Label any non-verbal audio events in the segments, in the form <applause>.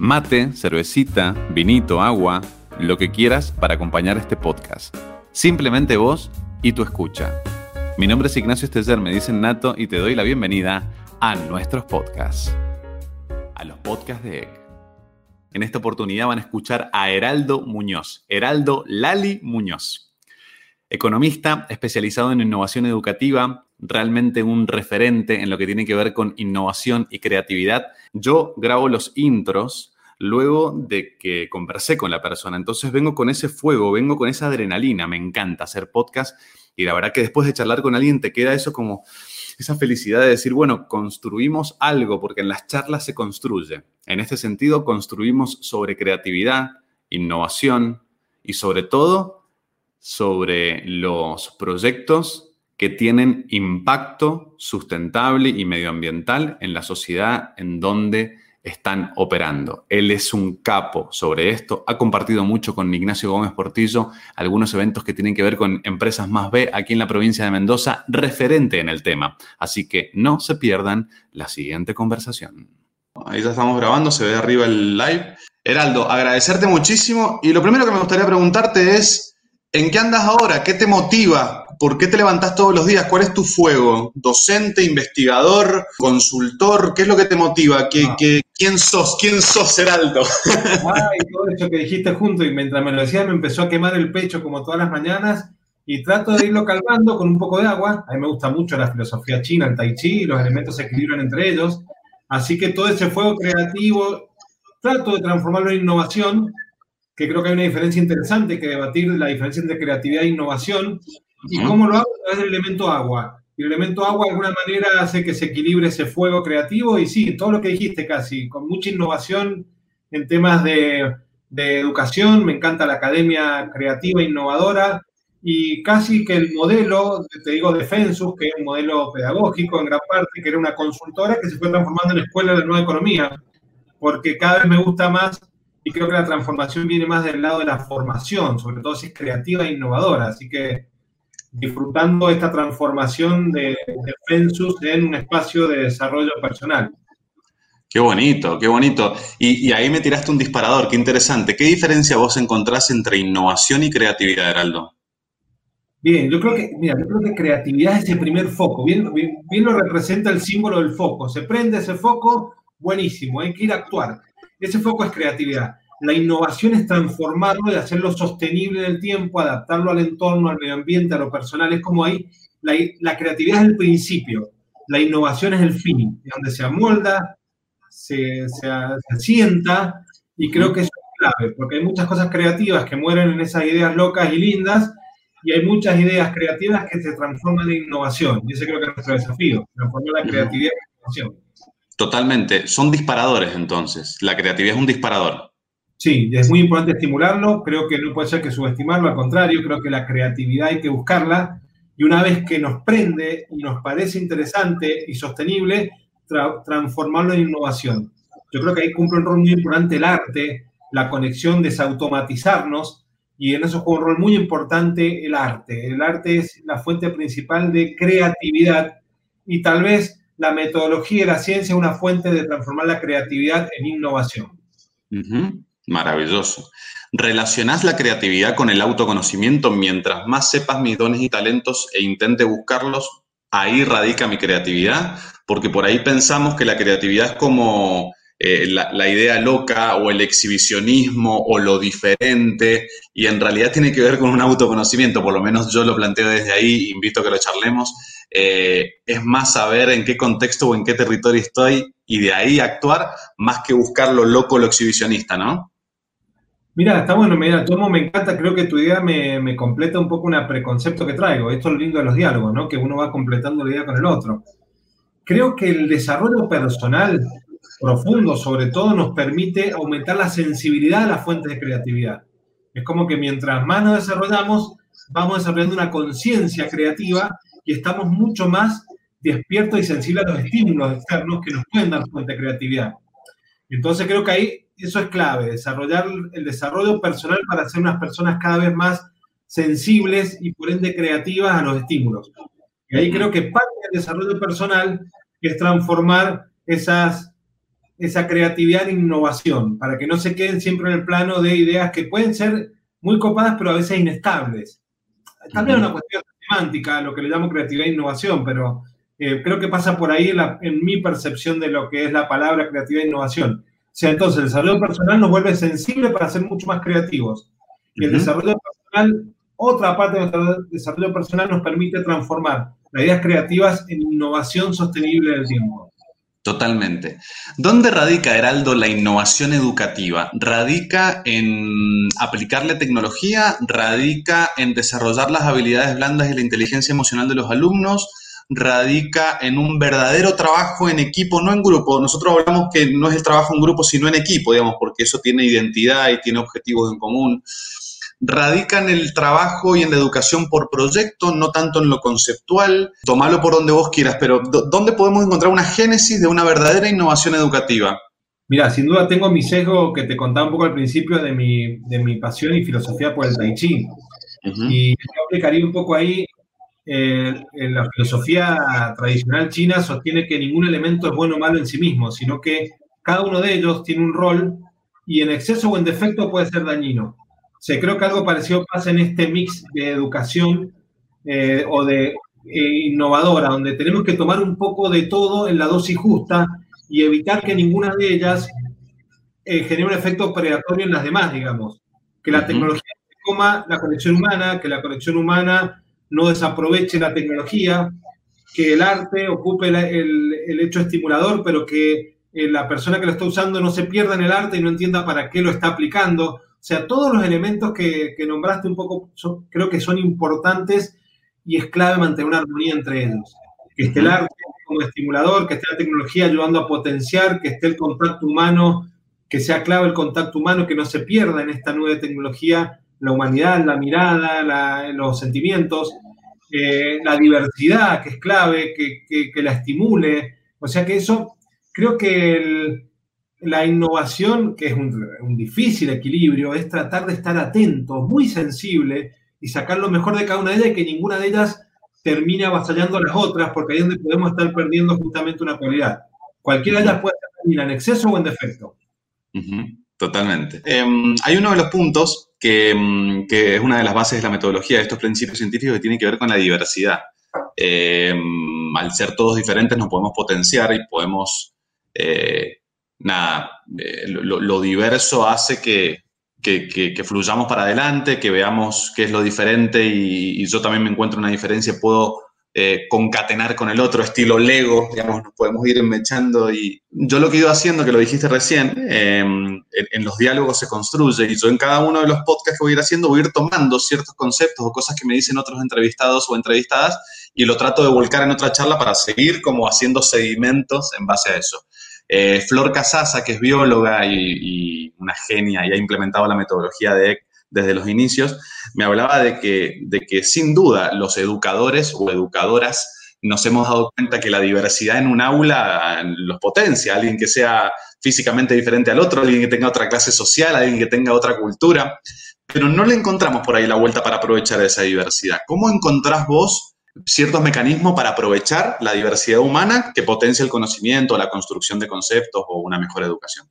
Mate, cervecita, vinito, agua, lo que quieras para acompañar este podcast. Simplemente vos y tu escucha. Mi nombre es Ignacio Esteller, me dicen Nato y te doy la bienvenida a nuestros podcasts. A los podcasts de EC. En esta oportunidad van a escuchar a Heraldo Muñoz, Heraldo Lali Muñoz. Economista especializado en innovación educativa, realmente un referente en lo que tiene que ver con innovación y creatividad. Yo grabo los intros luego de que conversé con la persona, entonces vengo con ese fuego, vengo con esa adrenalina, me encanta hacer podcast y la verdad que después de charlar con alguien te queda eso como esa felicidad de decir, bueno, construimos algo, porque en las charlas se construye. En este sentido, construimos sobre creatividad, innovación y sobre todo sobre los proyectos que tienen impacto sustentable y medioambiental en la sociedad en donde están operando. Él es un capo sobre esto, ha compartido mucho con Ignacio Gómez Portillo algunos eventos que tienen que ver con empresas más B aquí en la provincia de Mendoza, referente en el tema. Así que no se pierdan la siguiente conversación. Ahí ya estamos grabando, se ve arriba el live. Heraldo, agradecerte muchísimo y lo primero que me gustaría preguntarte es, ¿en qué andas ahora? ¿Qué te motiva ¿Por qué te levantás todos los días? ¿Cuál es tu fuego? ¿Docente, investigador, consultor? ¿Qué es lo que te motiva? Ah. quién sos? ¿Quién sos, Heraldo? <laughs> <laughs> Ay, todo eso que dijiste junto y mientras me lo decías me empezó a quemar el pecho como todas las mañanas y trato de irlo calmando con un poco de agua. A mí me gusta mucho la filosofía china, el tai chi, los elementos se equilibran entre ellos. Así que todo ese fuego creativo trato de transformarlo en innovación, que creo que hay una diferencia interesante que debatir, la diferencia entre creatividad e innovación. ¿Y cómo lo hago? A través del elemento agua. Y el elemento agua de alguna manera hace que se equilibre ese fuego creativo y sí, todo lo que dijiste casi, con mucha innovación en temas de, de educación, me encanta la academia creativa, innovadora, y casi que el modelo, te digo, de Fensus, que es un modelo pedagógico en gran parte, que era una consultora que se fue transformando en escuela de nueva economía, porque cada vez me gusta más y creo que la transformación viene más del lado de la formación, sobre todo si es creativa e innovadora. Así que disfrutando esta transformación de, de Fensus en un espacio de desarrollo personal. Qué bonito, qué bonito. Y, ahí me tiraste un disparador, qué interesante. ¿Qué diferencia vos encontrás entre innovación y creatividad, Heraldo? Bien, yo creo que, mira, yo creo que creatividad es el primer foco. Bien, bien, bien, lo representa el símbolo del foco. Se prende ese foco, buenísimo, hay que ir a actuar. Ese foco es creatividad. La innovación es transformarlo y hacerlo sostenible en el tiempo, adaptarlo al entorno, al medio ambiente, a lo personal. Es como ahí, la, creatividad es el principio, la innovación es el fin, donde se amolda, se, se, asienta, y creo que eso es clave, porque hay muchas cosas creativas que mueren en esas ideas locas y lindas, y hay muchas ideas creativas que se transforman en innovación. Y ese creo que es nuestro desafío, transformar la creatividad en innovación. Totalmente. Son disparadores entonces. La creatividad es un disparador. Sí, es muy importante estimularlo, creo que no puede ser que subestimarlo, al contrario, creo que la creatividad hay que buscarla y una vez que nos prende y nos parece interesante y sostenible, transformarlo en innovación. Yo creo que ahí cumple un rol muy importante el arte, la conexión, desautomatizarnos y en eso juega un rol muy importante el arte. El arte es la fuente principal de creatividad y tal vez la metodología y la ciencia es una fuente de transformar la creatividad en innovación. Maravilloso. ¿Relacionás la creatividad con el autoconocimiento? Mientras más sepas mis dones y talentos e intente buscarlos, ahí radica mi creatividad, porque por ahí pensamos que la creatividad es como eh, la, idea loca o el exhibicionismo o lo diferente, y en realidad tiene que ver con un autoconocimiento, por lo menos yo lo planteo desde ahí, invito a que lo charlemos, eh, es más saber en qué contexto o en qué territorio estoy y de ahí actuar, más que buscar lo loco, lo exhibicionista, ¿no? Mira, está bueno, mira, Tomo, me encanta, creo que tu idea me, completa un poco un preconcepto que traigo. Esto es lo lindo de los diálogos, ¿no? Que uno va completando la idea con el otro. Creo que el desarrollo personal profundo, sobre todo, nos permite aumentar la sensibilidad a las fuentes de creatividad. Es como que mientras más nos desarrollamos, vamos desarrollando una conciencia creativa y estamos mucho más despiertos y sensibles a los estímulos externos que nos pueden dar fuente de creatividad. Entonces creo que ahí eso es clave, desarrollar el desarrollo personal para ser unas personas cada vez más sensibles y por ende creativas a los estímulos. Y ahí creo que parte del desarrollo personal es transformar esas esa creatividad e innovación, para que no se queden siempre en el plano de ideas que pueden ser muy copadas, pero a veces inestables. También es una cuestión semántica, lo que le llamo creatividad e innovación, pero eh, creo que pasa por ahí en, mi percepción de lo que es la palabra creatividad e innovación. O sea, entonces el desarrollo personal nos vuelve sensible para ser mucho más creativos. Y el desarrollo personal, otra parte de nuestro desarrollo personal nos permite transformar las ideas creativas en innovación sostenible del tiempo. Totalmente. ¿Dónde radica, Heraldo, la innovación educativa? ¿Radica en aplicarle tecnología? ¿Radica en desarrollar las habilidades blandas y la inteligencia emocional de los alumnos? Radica en un verdadero trabajo en equipo, no en grupo. Nosotros hablamos que no es el trabajo en grupo, sino en equipo, digamos, porque eso tiene identidad y tiene objetivos en común. Radica en el trabajo y en la educación por proyecto, no tanto en lo conceptual. Tomalo por donde vos quieras, pero ¿dónde podemos encontrar una génesis de una verdadera innovación educativa? Mira, sin duda tengo mi sesgo que te contaba un poco al principio de mi, de mi pasión y filosofía por el Tai Chi. Y yo aplicaría un poco ahí eh, en la filosofía tradicional china sostiene que ningún elemento es bueno o malo en sí mismo, sino que cada uno de ellos tiene un rol y en exceso o en defecto puede ser dañino. O sea, creo que algo parecido pasa en este mix de educación eh, o de eh, innovadora, donde tenemos que tomar un poco de todo en la dosis justa y evitar que ninguna de ellas genere un efecto predatorio en las demás, digamos. Que la tecnología coma la conexión humana, que la conexión humana no desaproveche la tecnología, que el arte ocupe el, hecho estimulador, pero que eh, la persona que lo está usando no se pierda en el arte y no entienda para qué lo está aplicando. O sea, todos los elementos que, nombraste un poco creo que son importantes y es clave mantener una armonía entre ellos. Que esté el arte como estimulador, que esté la tecnología ayudando a potenciar, que esté el contacto humano, que sea clave el contacto humano, que no se pierda en esta nueva tecnología la humanidad, la mirada, los sentimientos, eh, la diversidad, que es clave, que, la estimule. O sea que eso, creo que la innovación, que es un, difícil equilibrio, es tratar de estar atento, muy sensible y sacar lo mejor de cada una de ellas y que ninguna de ellas termine avasallando a las otras, porque ahí es donde podemos estar perdiendo justamente una cualidad. Cualquiera de ellas puede estar en exceso o en defecto. Totalmente. Em, hay uno de los puntos em, que, es una de las bases de la metodología de estos principios científicos que tiene que ver con la diversidad. Em, al ser todos diferentes nos podemos potenciar y podemos, eh, nada, eh, lo, diverso hace que, que, fluyamos para adelante, que veamos qué es lo diferente y, y yo también me encuentro una diferencia, puedo eh, concatenar con el otro, estilo Lego, digamos, nos podemos ir enmechando. Y yo lo que he ido haciendo, que lo dijiste recién, em, en, los diálogos se construye y yo en cada uno de los podcasts que voy a ir haciendo voy a ir tomando ciertos conceptos o cosas que me dicen otros entrevistados o entrevistadas y lo trato de volcar en otra charla para seguir como haciendo sedimentos en base a eso. Eh, Flor Casasa, que es bióloga y, y, una genia y ha implementado la metodología de desde los inicios, me hablaba de que, de que sin duda los educadores o educadoras nos hemos dado cuenta que la diversidad en un aula los potencia, alguien que sea físicamente diferente al otro, alguien que tenga otra clase social, alguien que tenga otra cultura, pero no le encontramos por ahí la vuelta para aprovechar esa diversidad. ¿Cómo encontrás vos ciertos mecanismos para aprovechar la diversidad humana que potencia el conocimiento, la construcción de conceptos o una mejor educación?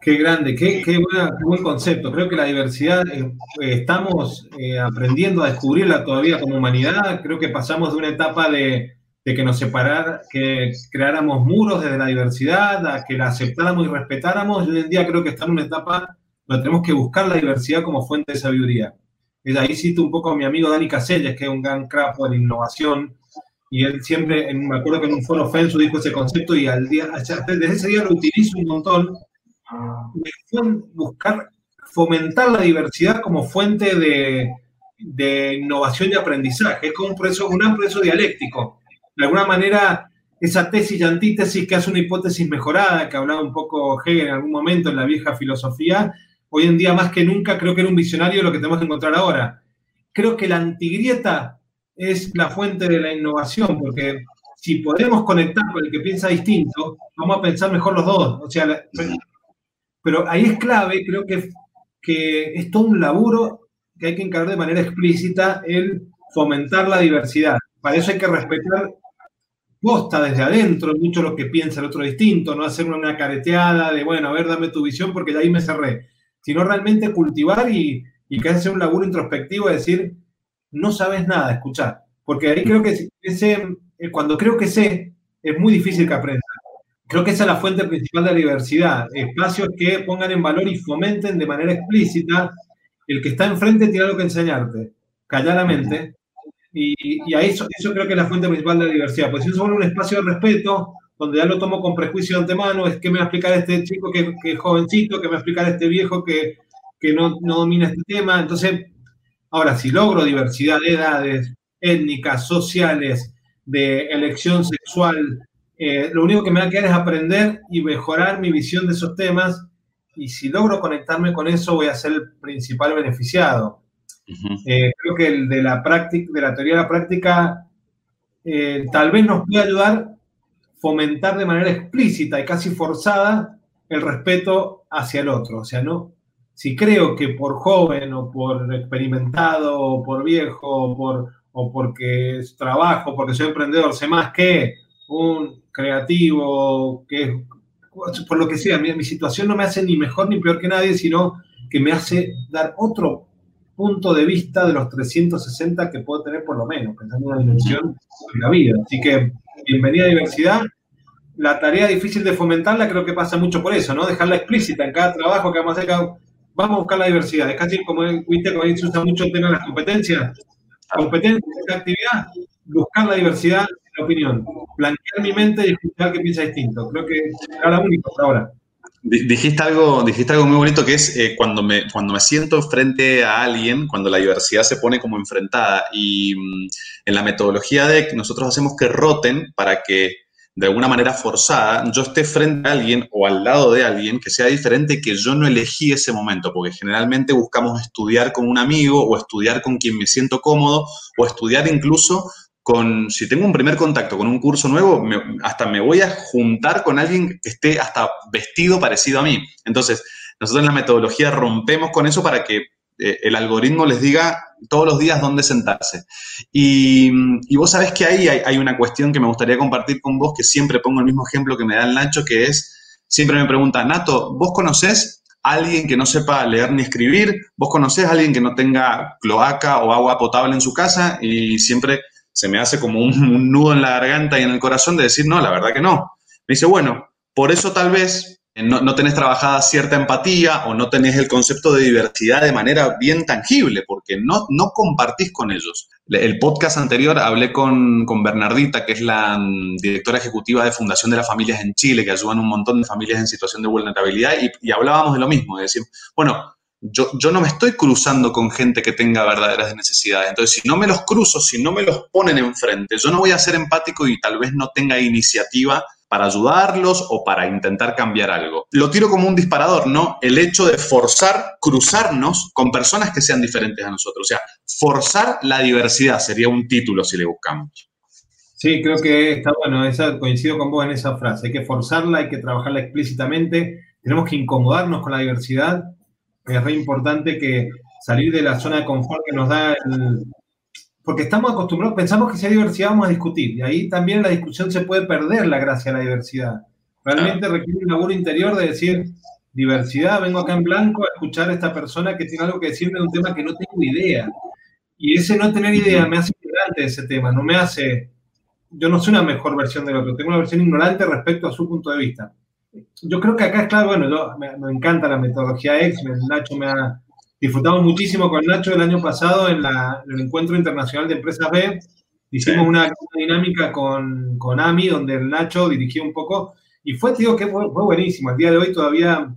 Qué grande, qué, qué, buen concepto. Creo que la diversidad eh, estamos eh, aprendiendo a descubrirla todavía como humanidad. Creo que pasamos de una etapa de, que nos separara, que creáramos muros desde la diversidad, a que la aceptáramos y respetáramos. Y hoy en día creo que estamos en una etapa donde tenemos que buscar la diversidad como fuente de sabiduría. Y de ahí cito un poco a mi amigo Dani Caselles, que es un gran crapo de innovación. Y él siempre, me acuerdo que en un foro Fensu dijo ese concepto y al día, desde ese día lo utilizo un montón buscar fomentar la diversidad como fuente de, innovación y aprendizaje. Es como un proceso, un proceso dialéctico. De alguna manera, esa tesis y antítesis que hace una hipótesis mejorada, que hablaba un poco Hegel en algún momento en la vieja filosofía, hoy en día más que nunca creo que era un visionario lo que tenemos que encontrar ahora. Creo que la antigrieta es la fuente de la innovación, porque si podemos conectar con el que piensa distinto, vamos a pensar mejor los dos. O sea, pero ahí es clave, creo que, que es todo un laburo que hay que encargar de manera explícita el fomentar la diversidad. Para eso hay que respetar posta desde adentro, mucho lo que piensa el otro distinto, no hacer una careteada de, bueno, a ver, dame tu visión porque de ahí me cerré, sino realmente cultivar y, y que hacer un laburo introspectivo de decir, no sabes nada, escuchar. Porque ahí creo que ese, eh, cuando creo que sé, es muy difícil que aprenda. Creo que esa es la fuente principal de la diversidad. Espacios que pongan en valor y fomenten de manera explícita el que está enfrente tiene algo que enseñarte, calladamente. Y, y ahí eso, eso, creo que es la fuente principal de la diversidad. Pues si es un espacio de respeto, donde ya lo tomo con prejuicio de antemano, es que me va a explicar este chico que, que es jovencito, que me va a explicar este viejo que, que no, no domina este tema. Entonces, ahora, si logro diversidad de edades, étnicas, sociales, de elección sexual, eh, lo único que me va a quedar es aprender y mejorar mi visión de esos temas. Y si logro conectarme con eso, voy a ser el principal beneficiado. Uh -huh. eh, creo que el de la práctica, de la teoría de la práctica, eh, tal vez nos puede ayudar a fomentar de manera explícita y casi forzada el respeto hacia el otro. O sea, no, si creo que por joven o por experimentado o por viejo o, por, o porque trabajo, porque soy emprendedor, sé más que un creativo, que por lo que sea, mi, mi, situación no me hace ni mejor ni peor que nadie, sino que me hace dar otro punto de vista de los 360 que puedo tener por lo menos, pensando en una dimensión de la vida. Así que bienvenida a diversidad. La tarea difícil de fomentarla creo que pasa mucho por eso, ¿no? Dejarla explícita en cada trabajo que vamos a hacer. Vamos a buscar la diversidad. Es casi como, viste, como se usa mucho el tema de las competencias. Competencia, actividad, buscar la diversidad opinión, blanquear mi mente y escuchar que piensa distinto. Creo que era la única por ahora. Dijiste algo, dijiste algo muy bonito que es eh, cuando, me, cuando me siento frente a alguien, cuando la diversidad se pone como enfrentada. Y mmm, en la metodología de nosotros hacemos que roten para que de alguna manera forzada yo esté frente a alguien o al lado de alguien que sea diferente que yo no elegí ese momento, porque generalmente buscamos estudiar con un amigo o estudiar con quien me siento cómodo o estudiar incluso si tengo un primer contacto con un curso nuevo, hasta me voy a juntar con alguien que esté hasta vestido parecido a mí. Entonces, nosotros en la metodología rompemos con eso para que eh, el algoritmo les diga todos los días dónde sentarse. Y, y vos sabés que ahí hay, hay, una cuestión que me gustaría compartir con vos, que siempre pongo el mismo ejemplo que me da el Nacho, que es, siempre me pregunta, Nato, ¿vos conocés a alguien que no sepa leer ni escribir? ¿Vos conocés a alguien que no tenga cloaca o agua potable en su casa? Y siempre se me hace como un, nudo en la garganta y en el corazón de decir, no, la verdad que no. Me dice, bueno, por eso tal vez no, no, tenés trabajada cierta empatía o no tenés el concepto de diversidad de manera bien tangible, porque no, no compartís con ellos. El podcast anterior hablé con, con Bernardita, que es la um, directora ejecutiva de Fundación de las Familias en Chile, que ayudan un montón de familias en situación de vulnerabilidad, y, y hablábamos de lo mismo, de decir, bueno, yo, no me estoy cruzando con gente que tenga verdaderas necesidades. Entonces, si no me los cruzo, si no me los ponen enfrente, yo no voy a ser empático y tal vez no tenga iniciativa para ayudarlos o para intentar cambiar algo. Lo tiro como un disparador, ¿no? El hecho de forzar cruzarnos con personas que sean diferentes a nosotros. O sea, forzar la diversidad sería un título si le buscamos. Sí, creo que está bueno, coincido con vos en esa frase. Hay que forzarla, hay que trabajarla explícitamente, tenemos que incomodarnos con la diversidad es re importante que salir de la zona de confort que nos da el... Porque estamos acostumbrados, pensamos que si hay diversidad vamos a discutir, y ahí también la discusión se puede perder la gracia de la diversidad. Realmente requiere un laburo interior de decir, diversidad, vengo acá en blanco a escuchar a esta persona que tiene algo que decirme de un tema que no tengo idea. Y ese no tener idea me hace ignorante de ese tema, no me hace... Yo no soy una mejor versión del otro, tengo una versión ignorante respecto a su punto de vista yo creo que acá es claro, bueno, yo, me, me, encanta la metodología X, Nacho me ha disfrutado muchísimo con Nacho el año pasado en, la, en el Encuentro Internacional de Empresas B. Hicimos sí. una, dinámica con, con AMI, donde el Nacho dirigía un poco, y fue, digo, que fue, fue buenísimo. Al día de hoy todavía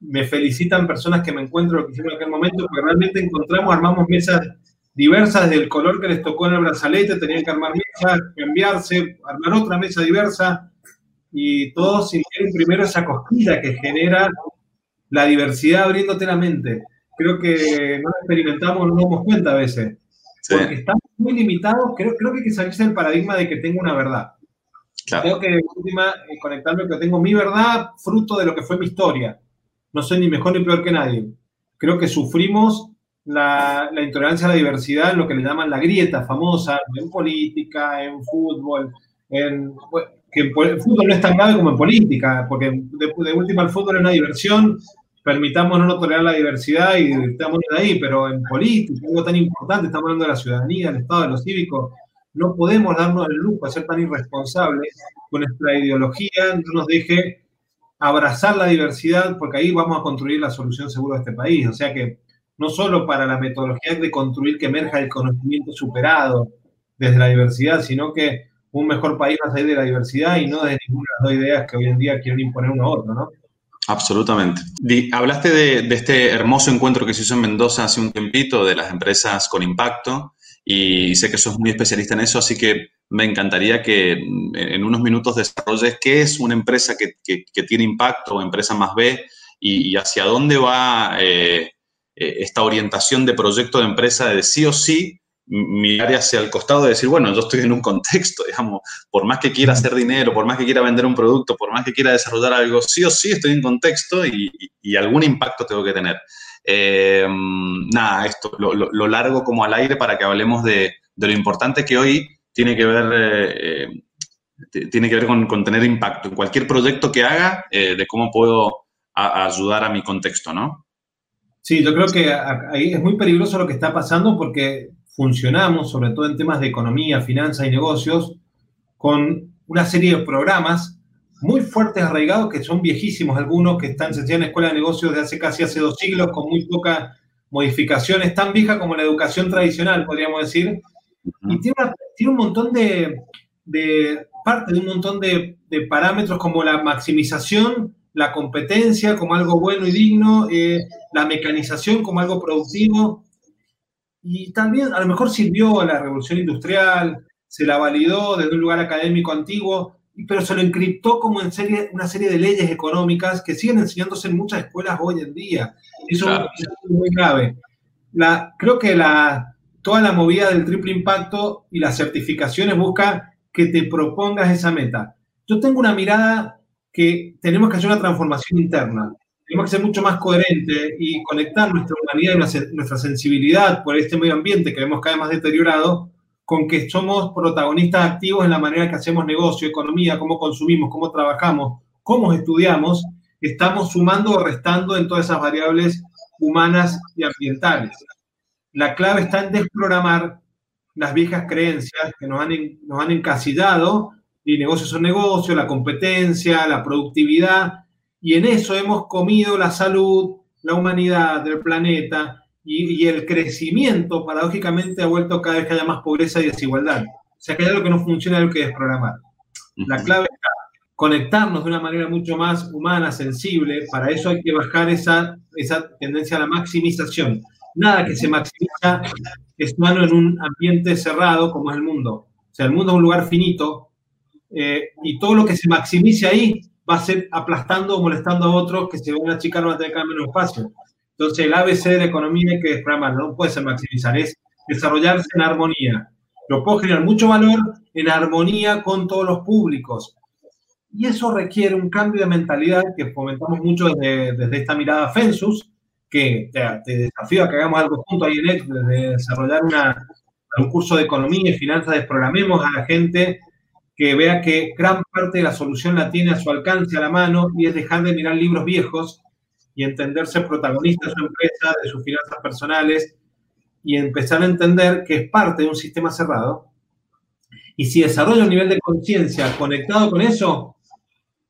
me felicitan personas que me encuentro lo que hicieron en aquel momento, porque realmente encontramos, armamos mesas diversas del color que les tocó en el brazalete, tenían que armar mesas, cambiarse, armar otra mesa diversa, y todos primero esa cosquilla que genera la diversidad abriéndote la mente. Creo que no lo experimentamos, no nos damos cuenta a veces. Sí. Porque estamos muy limitados, creo, creo que hay que salirse del paradigma de que tengo una verdad. Claro. Tengo que, última, eh, conectarme que tengo mi verdad fruto de lo que fue mi historia. No soy ni mejor ni peor que nadie. Creo que sufrimos la, la intolerancia a la diversidad en lo que le llaman la grieta famosa, en política, en fútbol, en, que el fútbol no es tan grave como en política, porque de, última el fútbol es una diversión, permitamos no tolerar la diversidad y estamos de ahí, pero en política, algo tan importante, estamos hablando de la ciudadanía, del Estado, de los cívicos, no podemos darnos el lujo de ser tan irresponsables con nuestra ideología, no nos deje abrazar la diversidad, porque ahí vamos a construir la solución segura de este país. O sea que no solo para la metodología de construir que emerja el conocimiento superado desde la diversidad, sino que un mejor país va a salir de la diversidad y no de ninguna de las dos ideas que hoy en día quieren imponer uno a otro, ¿no? Absolutamente. hablaste de, de, este hermoso encuentro que se hizo en Mendoza hace un tiempito de las empresas con impacto y sé que sos muy especialista en eso, así que me encantaría que en unos minutos desarrolles qué es una empresa que, que, tiene impacto o empresa más B y, hacia dónde va eh, eh, esta orientación de proyecto de empresa de sí o sí mirar hacia el costado de decir, bueno, yo estoy en un contexto, digamos, por más que quiera hacer dinero, por más que quiera vender un producto, por más que quiera desarrollar algo, sí o sí estoy en contexto y, y algún impacto tengo que tener. Eh, nada, esto lo, largo como al aire para que hablemos de, lo importante que hoy tiene que ver, eh, eh, tiene que ver con, tener impacto en cualquier proyecto que haga, de cómo puedo ayudar a mi contexto, ¿no? Sí, yo creo que ahí es muy peligroso lo que está pasando porque funcionamos, sobre todo en temas de economía, finanzas y negocios, con una serie de programas muy fuertes, arraigados, que son viejísimos algunos, que están en la escuela de negocios de hace casi hace dos siglos, con muy pocas modificaciones, tan vieja como la educación tradicional, podríamos decir. Y tiene, un montón de, parte de un montón de, parámetros como la maximización, la competencia como algo bueno y digno, eh, la mecanización como algo productivo. Y también a lo mejor sirvió a la revolución industrial, se la validó desde un lugar académico antiguo, pero se lo encriptó como en serie, una serie de leyes económicas que siguen enseñándose en muchas escuelas hoy en día. Eso es muy grave. La, creo que la, toda la movida del triple impacto y las certificaciones busca que te propongas esa meta. Yo tengo una mirada que tenemos que hacer una transformación interna. Tenemos que ser mucho más coherentes y conectar nuestra humanidad y nuestra sensibilidad por este medio ambiente que vemos cada vez más deteriorado con que somos protagonistas activos en la manera que hacemos negocio, economía, cómo consumimos, cómo trabajamos, cómo estudiamos, estamos sumando o restando en todas esas variables humanas y ambientales. La clave está en desprogramar las viejas creencias que nos han, nos han encasillado, y negocios son negocios, la competencia, la productividad, y en eso hemos comido la salud, la humanidad del planeta, y, el crecimiento, paradójicamente, ha vuelto cada vez que haya más pobreza y desigualdad. O sea, que hay algo que no funciona, hay algo que desprogramar. La clave es conectarnos de una manera mucho más humana, sensible. Para eso hay que bajar esa, esa tendencia a la maximización. Nada que se maximiza es malo en un ambiente cerrado como es el mundo. O sea, el mundo es un lugar finito eh, y todo lo que se maximice ahí va a ser aplastando o molestando a otros que se van a achicar van a tener cada menos espacio. Entonces, el ABC de la economía que desprogramar, no puede ser maximizar, es desarrollarse en armonía. Lo puedo generar mucho valor en armonía con todos los públicos. Y eso requiere un cambio de mentalidad que fomentamos mucho desde, esta mirada Fensus, que te, desafío a que hagamos algo juntos ahí en él, desde desarrollar una, un curso de economía y finanzas, desprogramemos a la gente que vea que gran parte de la solución la tiene a su alcance, a la mano, y es dejar de mirar libros viejos y entenderse protagonista de su empresa, de sus finanzas personales y empezar a entender que es parte de un sistema cerrado. Y si desarrolla un nivel de conciencia conectado con eso,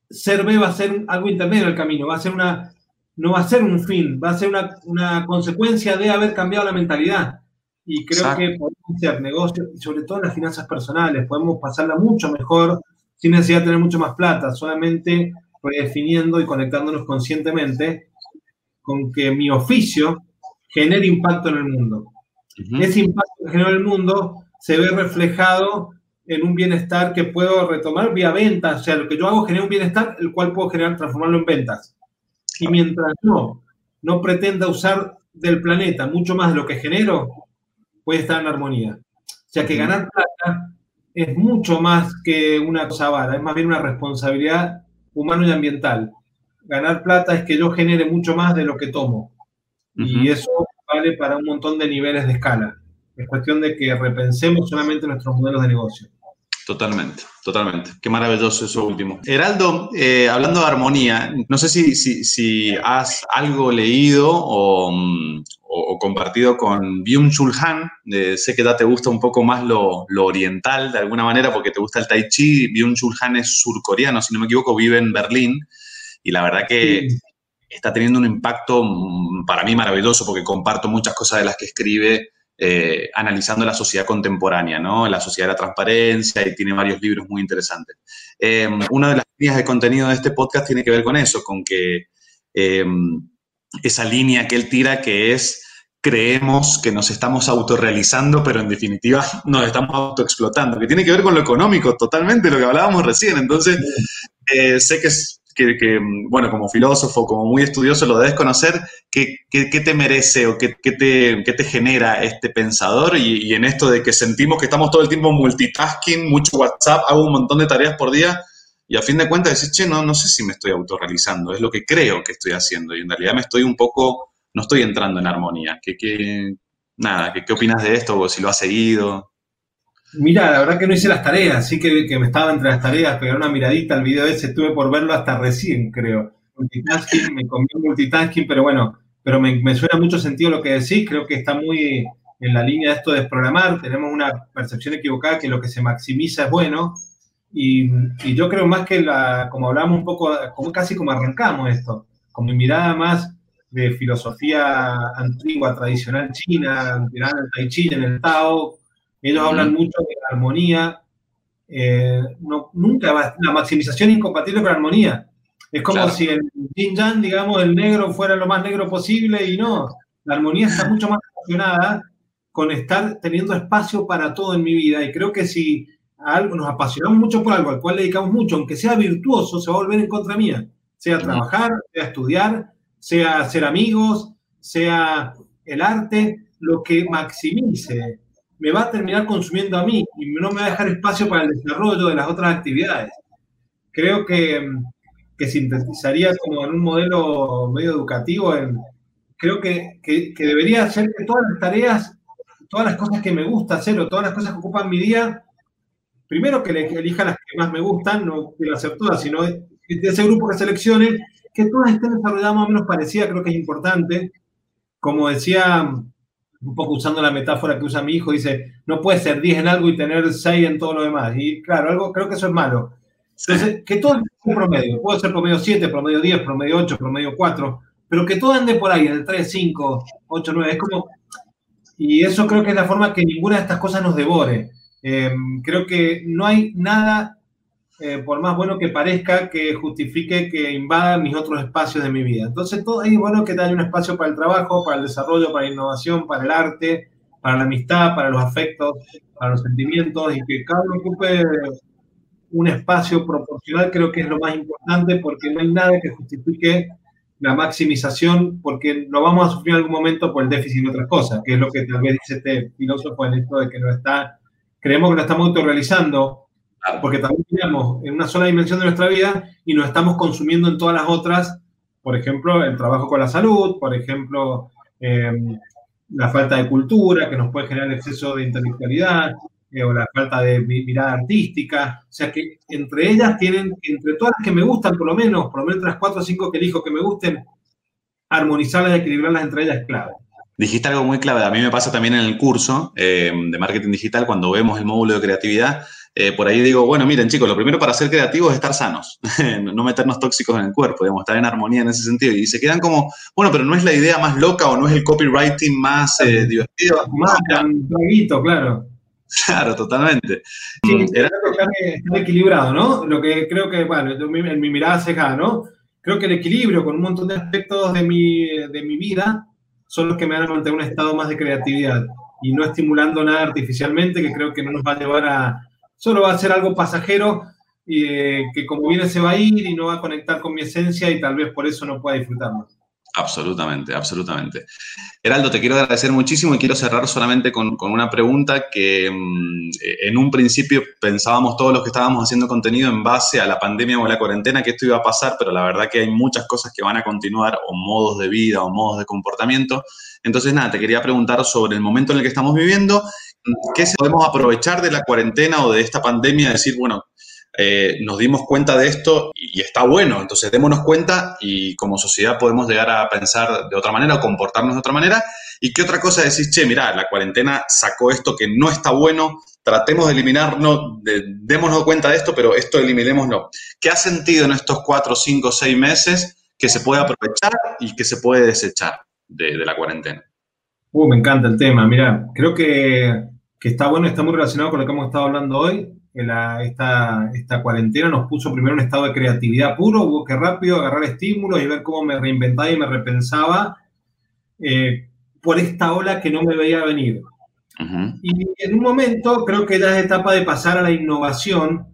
ser B va a ser algo intermedio del camino, va a ser una, no va a ser un fin, va a ser una, una consecuencia de haber cambiado la mentalidad. Y creo que podemos hacer negocios, y sobre todo en las finanzas personales, podemos pasarla mucho mejor sin necesidad de tener mucho más plata, solamente redefiniendo y conectándonos conscientemente con que mi oficio genere impacto en el mundo. Ese impacto que genera en el mundo se ve reflejado en un bienestar que puedo retomar vía ventas. O sea, lo que yo hago genera un bienestar, el cual puedo generar, transformarlo en ventas. Y mientras no, no pretenda usar del planeta mucho más de lo que genero, puede estar en armonía. O sea, que ganar plata es mucho más que una cosa vara, es más bien una responsabilidad humana y ambiental ganar plata es que yo genere mucho más de lo que tomo. Y eso vale para un montón de niveles de escala. Es cuestión de que repensemos solamente nuestros modelos de negocio. Totalmente, totalmente. Qué maravilloso eso último. Heraldo, eh, hablando de armonía, no sé si, si, has algo leído o, mm, compartido con Byung-Chul Han. sé que te gusta un poco más lo, oriental de alguna manera porque te gusta el tai chi. Byung-Chul Han es surcoreano, si no me equivoco, vive en Berlín. Y la verdad que está teniendo un impacto mm, para mí maravilloso porque comparto muchas cosas de las que escribe eh, analizando la sociedad contemporánea, ¿no? La sociedad de la transparencia y tiene varios libros muy interesantes. Em, una de las líneas de contenido de este podcast tiene que ver con eso, con que em, esa línea que él tira que es creemos que nos estamos autorrealizando, pero en definitiva <laughs> nos estamos autoexplotando, que tiene que ver con lo económico totalmente, lo que hablábamos recién. Entonces, eh, sé que es que, bueno, como filósofo, como muy estudioso, lo debes conocer, ¿qué, te merece o qué, te, te, genera este pensador? Y, en esto de que sentimos que estamos todo el tiempo multitasking, mucho WhatsApp, hago un montón de tareas por día, y a fin de cuentas decís, che, no, no sé si me estoy autorrealizando, es lo que creo que estoy haciendo, y en realidad me estoy un poco, no estoy entrando en armonía. ¿Qué, nada, ¿qué, qué opinas de esto si lo has seguido? Mira, la verdad que no hice las tareas, sí que, me estaba entre las tareas, pegar una miradita al video ese, estuve por verlo hasta recién, creo. Multitasking, me comí multitasking, pero bueno, pero me, suena mucho sentido lo que decís, creo que está muy en la línea de esto de desprogramar, tenemos una percepción equivocada que lo que se maximiza es bueno, y, yo creo más que la, como hablamos un poco, como casi como arrancamos esto, con mi mirada más de filosofía antigua, tradicional china, mirada en el Tai Chi, en el Tao, ellos hablan mucho de la armonía. Eh, no, nunca va, la maximización es incompatible con la armonía. Es como si el yin yang, digamos, el negro fuera lo más negro posible y no. La armonía está mucho más relacionada con estar teniendo espacio para todo en mi vida. Y creo que si algo, nos apasionamos mucho por algo al cual dedicamos mucho, aunque sea virtuoso, se va a volver en contra mía. Sea trabajar, sea estudiar, sea ser amigos, sea el arte, lo que maximice me va a terminar consumiendo a mí y no me va a dejar espacio para el desarrollo de las otras actividades. Creo que, que sintetizaría como en un modelo medio educativo, creo que, que, debería ser que todas las tareas, todas las cosas que me gusta hacer o todas las cosas que ocupan mi día, primero que elija las que más me gustan, no quiero hacer todas, sino de ese grupo que seleccione, que todas estén desarrolladas más o menos parecidas, creo que es importante. Como decía un poco usando la metáfora que usa mi hijo, dice, no puede ser 10 en algo y tener 6 en todo lo demás. Y claro, algo, creo que eso es malo. Entonces, que todo un promedio, puede ser promedio 7, promedio 10, promedio 8, promedio 4, pero que todo ande por ahí, en el 3, 5, 8, 9, es como... Y eso creo que es la forma que ninguna de estas cosas nos devore. Eh, creo que no hay nada eh, por más bueno que parezca, que justifique que invada mis otros espacios de mi vida. Entonces, todo es bueno que haya un espacio para el trabajo, para el desarrollo, para la innovación, para el arte, para la amistad, para los afectos, para los sentimientos, y que cada uno ocupe un espacio proporcional, creo que es lo más importante, porque no hay nada que justifique la maximización, porque no vamos a sufrir en algún momento por el déficit de otras cosas, que es lo que tal vez dice este filósofo en esto de que no está, creemos que lo estamos autorrealizando porque también tenemos en una sola dimensión de nuestra vida y nos estamos consumiendo en todas las otras, por ejemplo, el trabajo con la salud, por ejemplo, em, la falta de cultura que nos puede generar exceso de intelectualidad, eh, o la falta de mirada artística. O sea que entre ellas tienen, entre todas las que me gustan, por lo menos, por lo menos las cuatro o cinco que elijo que me gusten, armonizarlas y equilibrarlas entre ellas es clave. Dijiste algo muy clave. A mí me pasa también en el curso em, de marketing digital, cuando vemos el módulo de creatividad, eh, por ahí digo, bueno, miren chicos, lo primero para ser creativos es estar sanos, <laughs> no meternos tóxicos en el cuerpo, digamos, estar en armonía en ese sentido. Y se quedan como, bueno, pero no es la idea más loca o no es el copywriting más eh, divertido. Más no, claro. Claro, totalmente. Sí, mm, Era... Está equilibrado, ¿no? Lo que creo que, bueno, en mi mirada ceja, ¿no? Creo que el equilibrio con un montón de aspectos de mi, de mi vida son los que me van a mantener un estado más de creatividad y no estimulando nada artificialmente, que creo que no nos va a llevar a, solo va a ser algo pasajero y eh, que como viene se va a ir y no va a conectar con mi esencia y tal vez por eso no pueda disfrutarlo. Absolutamente, absolutamente. Heraldo, te quiero agradecer muchísimo y quiero cerrar solamente con, una pregunta que mm, en un principio pensábamos todos los que estábamos haciendo contenido en base a la pandemia o la cuarentena que esto iba a pasar, pero la verdad que hay muchas cosas que van a continuar o modos de vida o modos de comportamiento. Entonces, nada, te quería preguntar sobre el momento en el que estamos viviendo ¿qué podemos aprovechar de la cuarentena o de esta pandemia? Decir, bueno, eh, nos dimos cuenta de esto y, está bueno, entonces démonos cuenta y como sociedad podemos llegar a pensar de otra manera o comportarnos de otra manera. ¿Y qué otra cosa decís, che, mira, la cuarentena sacó esto que no está bueno, tratemos de eliminarlo, démonos cuenta de esto, pero esto eliminémoslo. ¿Qué ha sentido en estos cuatro, cinco, seis meses que se puede aprovechar y que se puede desechar de, la cuarentena? Uh, me encanta el tema. Mira, creo que, que está bueno, está muy relacionado con lo que hemos estado hablando hoy esta, esta cuarentena nos puso primero en un estado de creatividad puro, hubo que rápido agarrar estímulos y ver cómo me reinventaba y me repensaba eh, por esta ola que no me veía venir. Y en un momento creo que ya es etapa de pasar a la innovación,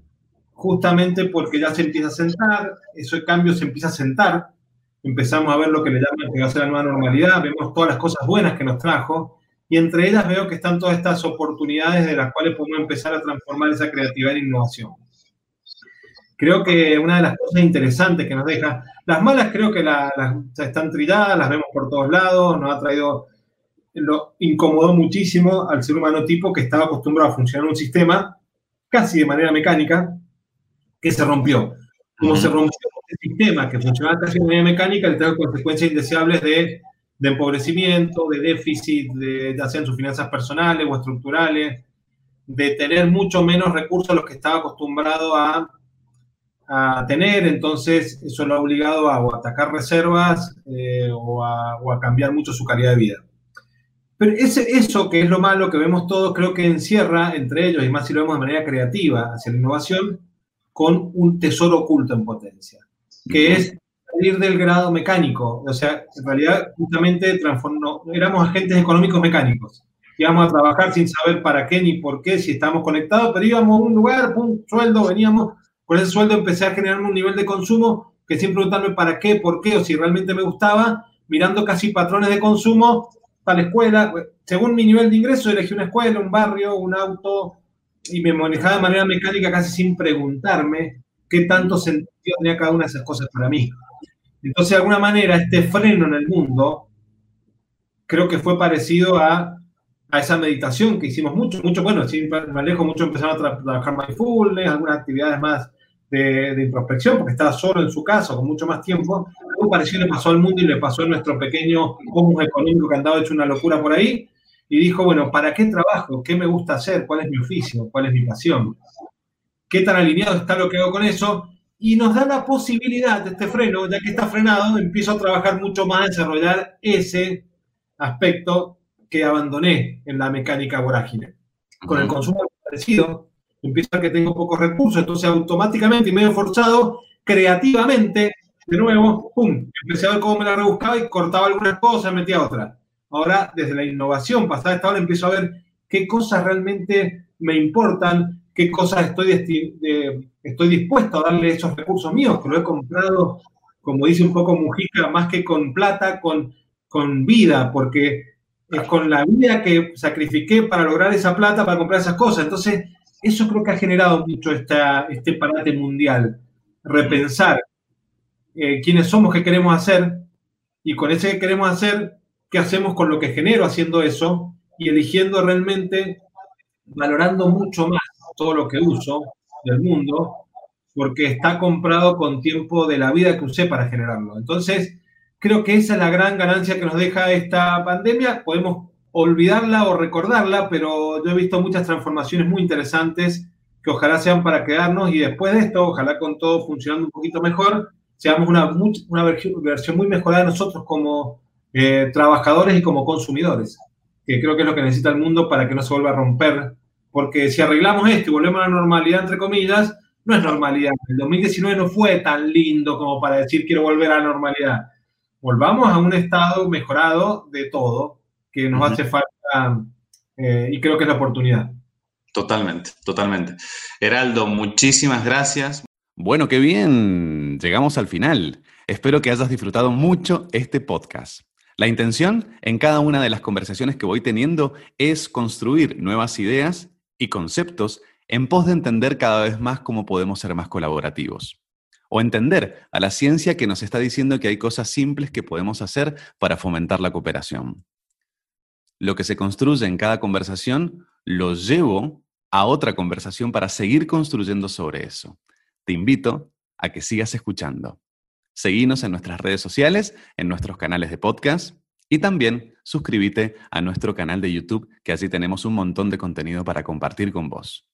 justamente porque ya se empieza a sentar, ese cambio se empieza a sentar, empezamos a ver lo que le llaman que va a ser la nueva normalidad, vemos todas las cosas buenas que nos trajo, y entre ellas veo que están todas estas oportunidades de las cuales podemos empezar a transformar esa creatividad en innovación. Creo que una de las cosas interesantes que nos deja, las malas creo que las están trilladas, las vemos por todos lados, nos ha traído, lo incomodó muchísimo al ser humano tipo que estaba acostumbrado a funcionar un sistema casi de manera mecánica, que se rompió. Como se rompió el sistema que funcionaba casi de manera mecánica, le trajo consecuencias indeseables de de empobrecimiento, de déficit, de, ya sus finanzas personales o estructurales, de tener mucho menos recursos a los que estaba acostumbrado a, a tener, entonces eso lo ha obligado a, atacar reservas eh, o, a, o, a, cambiar mucho su calidad de vida. Pero ese, eso que es lo malo que vemos todos, creo que encierra entre ellos, y más si lo vemos de manera creativa hacia la innovación, con un tesoro oculto en potencia, que es salir del grado mecánico. O sea, en realidad, justamente transformó, éramos agentes económicos mecánicos. Íbamos a trabajar sin saber para qué ni por qué, si estábamos conectados, pero íbamos a un lugar, un sueldo, veníamos. Con ese sueldo empecé a generar un nivel de consumo que sin preguntarme para qué, por qué o si realmente me gustaba, mirando casi patrones de consumo la escuela. Según mi nivel de ingreso, elegí una escuela, un barrio, un auto y me manejaba de manera mecánica casi sin preguntarme qué tanto sentido tenía cada una de esas cosas para mí. Entonces, de alguna manera, este freno en el mundo creo que fue parecido a, a esa meditación que hicimos mucho, mucho, bueno, sin me alejo, mucho empezaron a trabajar mindfulness, algunas actividades más de, de, introspección, porque estaba solo en su casa, con mucho más tiempo. Algo parecido le pasó al mundo y le pasó a nuestro pequeño homo económico que andaba hecho una locura por ahí, y dijo, bueno, ¿para qué trabajo? ¿Qué me gusta hacer? ¿Cuál es mi oficio? ¿Cuál es mi pasión? ¿Qué tan alineado está lo que hago con eso? Y nos da la posibilidad de este freno, ya que está frenado, empiezo a trabajar mucho más, a desarrollar ese aspecto que abandoné en la mecánica vorágine. Con el consumo parecido, empiezo a que tengo pocos recursos, entonces automáticamente y medio forzado, creativamente, de nuevo, pum, empecé a ver cómo me la rebuscaba y cortaba algunas cosas, metía otras. Ahora, desde la innovación pasada esta hora, empiezo a ver qué cosas realmente me importan, qué cosas estoy, estoy dispuesto a darle esos recursos míos, que lo he comprado, como dice un poco Mujica, más que con plata, con, con vida, porque es con la vida que sacrifiqué para lograr esa plata, para comprar esas cosas. Entonces, eso creo que ha generado mucho esta, este parate mundial. Repensar eh, quiénes somos, qué queremos hacer, y con ese que queremos hacer, qué hacemos con lo que genero haciendo eso, y eligiendo realmente, valorando mucho más todo lo que uso del mundo, porque está comprado con tiempo de la vida que usé para generarlo. Entonces, creo que esa es la gran ganancia que nos deja esta pandemia. Podemos olvidarla o recordarla, pero yo he visto muchas transformaciones muy interesantes que ojalá sean para quedarnos y después de esto, ojalá con todo funcionando un poquito mejor, seamos una, una versión muy mejorada de nosotros como eh, trabajadores y como consumidores, que creo que es lo que necesita el mundo para que no se vuelva a romper porque si arreglamos esto y volvemos a la normalidad, entre comillas, no es normalidad. El 2019 no fue tan lindo como para decir quiero volver a la normalidad. Volvamos a un estado mejorado de todo que nos hace falta eh, y creo que es la oportunidad. Totalmente, totalmente. Heraldo, muchísimas gracias. Bueno, qué bien. Llegamos al final. Espero que hayas disfrutado mucho este podcast. La intención en cada una de las conversaciones que voy teniendo es construir nuevas ideas y conceptos en pos de entender cada vez más cómo podemos ser más colaborativos. O entender a la ciencia que nos está diciendo que hay cosas simples que podemos hacer para fomentar la cooperación. Lo que se construye en cada conversación lo llevo a otra conversación para seguir construyendo sobre eso. Te invito a que sigas escuchando. Seguinos en nuestras redes sociales, en nuestros canales de podcast y también suscríbete a nuestro canal de YouTube, que así tenemos un montón de contenido para compartir con vos.